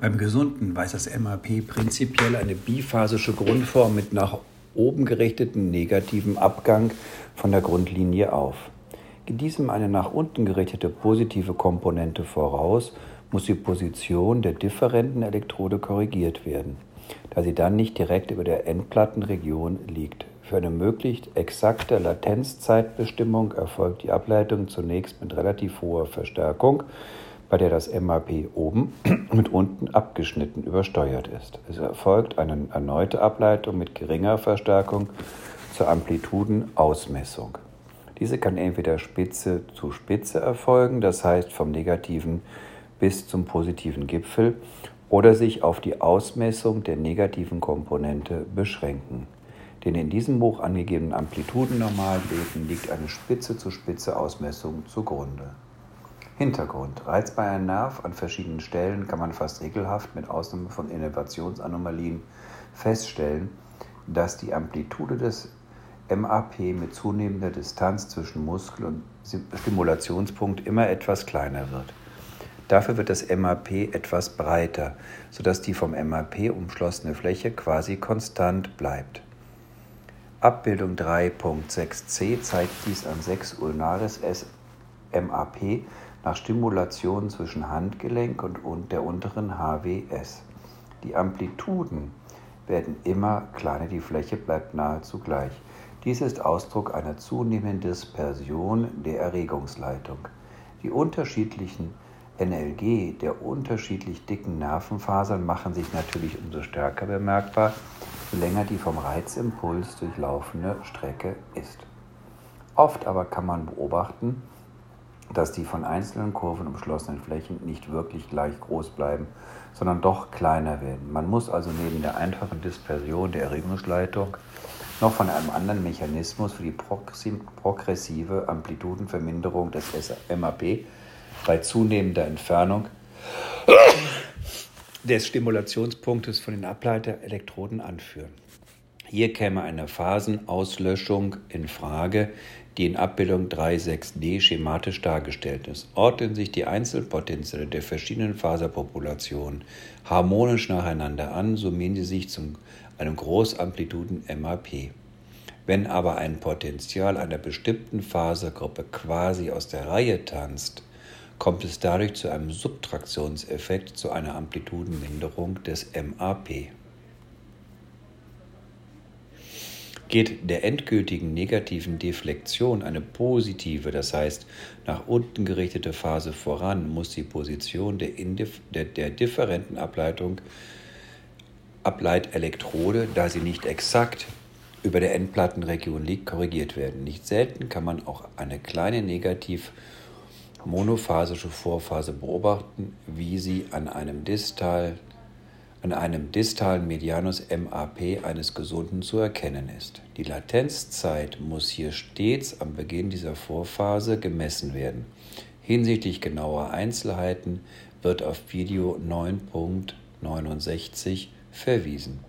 Beim Gesunden weist das MAP prinzipiell eine biphasische Grundform mit nach oben gerichteten negativen Abgang von der Grundlinie auf. Geht diesem eine nach unten gerichtete positive Komponente voraus, muss die Position der differenten Elektrode korrigiert werden, da sie dann nicht direkt über der Endplattenregion liegt. Für eine möglichst exakte Latenzzeitbestimmung erfolgt die Ableitung zunächst mit relativ hoher Verstärkung, bei der das MAP oben mit unten abgeschnitten übersteuert ist. Es erfolgt eine erneute Ableitung mit geringer Verstärkung zur Amplitudenausmessung. Diese kann entweder Spitze zu Spitze erfolgen, das heißt vom negativen bis zum positiven Gipfel, oder sich auf die Ausmessung der negativen Komponente beschränken. Den in diesem Buch angegebenen Amplitudennormalbeten liegt eine Spitze zu Spitze Ausmessung zugrunde. Hintergrund. Reizbar ein Nerv an verschiedenen Stellen kann man fast regelhaft mit Ausnahme von Innovationsanomalien feststellen, dass die Amplitude des MAP mit zunehmender Distanz zwischen Muskel und Stimulationspunkt immer etwas kleiner wird. Dafür wird das MAP etwas breiter, sodass die vom MAP umschlossene Fläche quasi konstant bleibt. Abbildung 3.6c zeigt dies an 6 ulnaris S MAP nach Stimulation zwischen Handgelenk und der unteren HWS. Die Amplituden werden immer kleiner, die Fläche bleibt nahezu gleich. Dies ist Ausdruck einer zunehmenden Dispersion der Erregungsleitung. Die unterschiedlichen NLG der unterschiedlich dicken Nervenfasern machen sich natürlich umso stärker bemerkbar, je länger die vom Reizimpuls durchlaufende Strecke ist. Oft aber kann man beobachten, dass die von einzelnen Kurven umschlossenen Flächen nicht wirklich gleich groß bleiben, sondern doch kleiner werden. Man muss also neben der einfachen Dispersion der Erregungsleitung noch von einem anderen Mechanismus für die progressive Amplitudenverminderung des MAP bei zunehmender Entfernung des Stimulationspunktes von den Ableiterelektroden anführen. Hier käme eine Phasenauslöschung in Frage, die in Abbildung 3.6d schematisch dargestellt ist. Ordnen sich die Einzelpotenziale der verschiedenen Faserpopulationen harmonisch nacheinander an, summieren sie sich zu einem Großamplituden-MAP. Wenn aber ein Potential einer bestimmten Fasergruppe quasi aus der Reihe tanzt, kommt es dadurch zu einem Subtraktionseffekt, zu einer Amplitudenminderung des MAP. Geht der endgültigen negativen Deflexion eine positive, das heißt nach unten gerichtete Phase voran, muss die Position der, der, der differenten Ableitung Ableitelektrode, da sie nicht exakt über der Endplattenregion liegt, korrigiert werden. Nicht selten kann man auch eine kleine negativ monophasische Vorphase beobachten, wie sie an einem distal an einem distalen Medianus MAP eines Gesunden zu erkennen ist. Die Latenzzeit muss hier stets am Beginn dieser Vorphase gemessen werden. Hinsichtlich genauer Einzelheiten wird auf Video 9.69 verwiesen.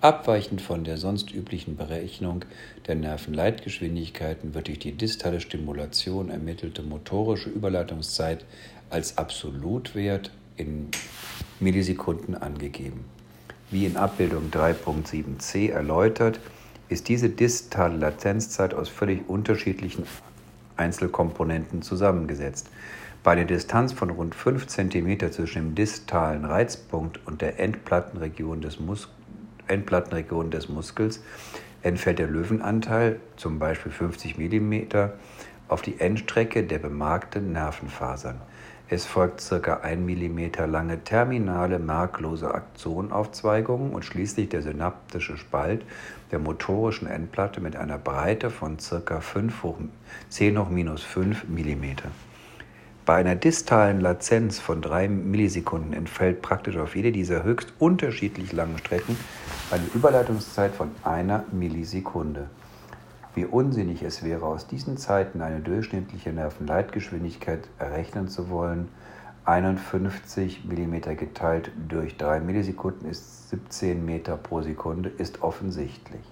Abweichend von der sonst üblichen Berechnung der Nervenleitgeschwindigkeiten wird durch die distale Stimulation ermittelte motorische Überleitungszeit als Absolutwert in Millisekunden angegeben. Wie in Abbildung 3.7c erläutert, ist diese distale Latenzzeit aus völlig unterschiedlichen Einzelkomponenten zusammengesetzt. Bei einer Distanz von rund 5 cm zwischen dem distalen Reizpunkt und der Endplattenregion des, Mus Endplattenregion des Muskels entfällt der Löwenanteil, zum Beispiel 50 mm, auf die Endstrecke der bemarkten Nervenfasern. Es folgt ca. 1 mm lange terminale merklose Akzonaufzweigungen und schließlich der synaptische Spalt der motorischen Endplatte mit einer Breite von ca. 5 hoch 10 hoch minus 5 mm. Bei einer distalen Latenz von 3 Millisekunden entfällt praktisch auf jede dieser höchst unterschiedlich langen Strecken eine Überleitungszeit von einer Millisekunde. Wie unsinnig es wäre, aus diesen Zeiten eine durchschnittliche Nervenleitgeschwindigkeit errechnen zu wollen. 51 mm geteilt durch 3 Millisekunden ist 17 Meter pro Sekunde, ist offensichtlich.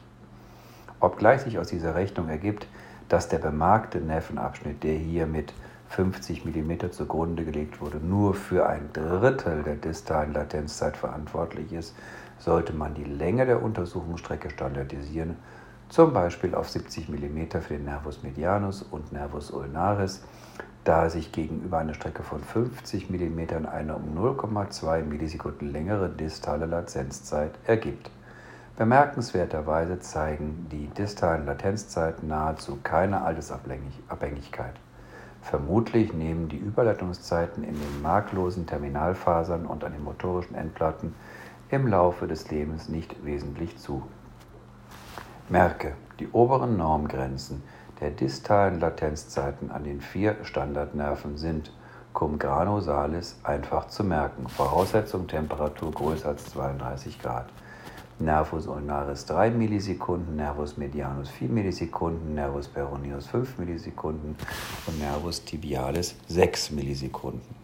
Obgleich sich aus dieser Rechnung ergibt, dass der bemarkte Nervenabschnitt, der hier mit 50 mm zugrunde gelegt wurde, nur für ein Drittel der distalen Latenzzeit verantwortlich ist, sollte man die Länge der Untersuchungsstrecke standardisieren, zum Beispiel auf 70 mm für den Nervus medianus und Nervus ulnaris, da sich gegenüber einer Strecke von 50 mm eine um 0,2 Millisekunden längere distale Latenzzeit ergibt. Bemerkenswerterweise zeigen die distalen Latenzzeiten nahezu keine Altersabhängigkeit. Vermutlich nehmen die Überleitungszeiten in den marklosen Terminalfasern und an den motorischen Endplatten im Laufe des Lebens nicht wesentlich zu. Merke, die oberen Normgrenzen der distalen Latenzzeiten an den vier Standardnerven sind cum grano salis einfach zu merken. Voraussetzung Temperatur größer als 32 Grad. Nervus ulnaris 3 Millisekunden, Nervus medianus 4 Millisekunden, Nervus peroneus 5 Millisekunden und Nervus tibialis 6 Millisekunden.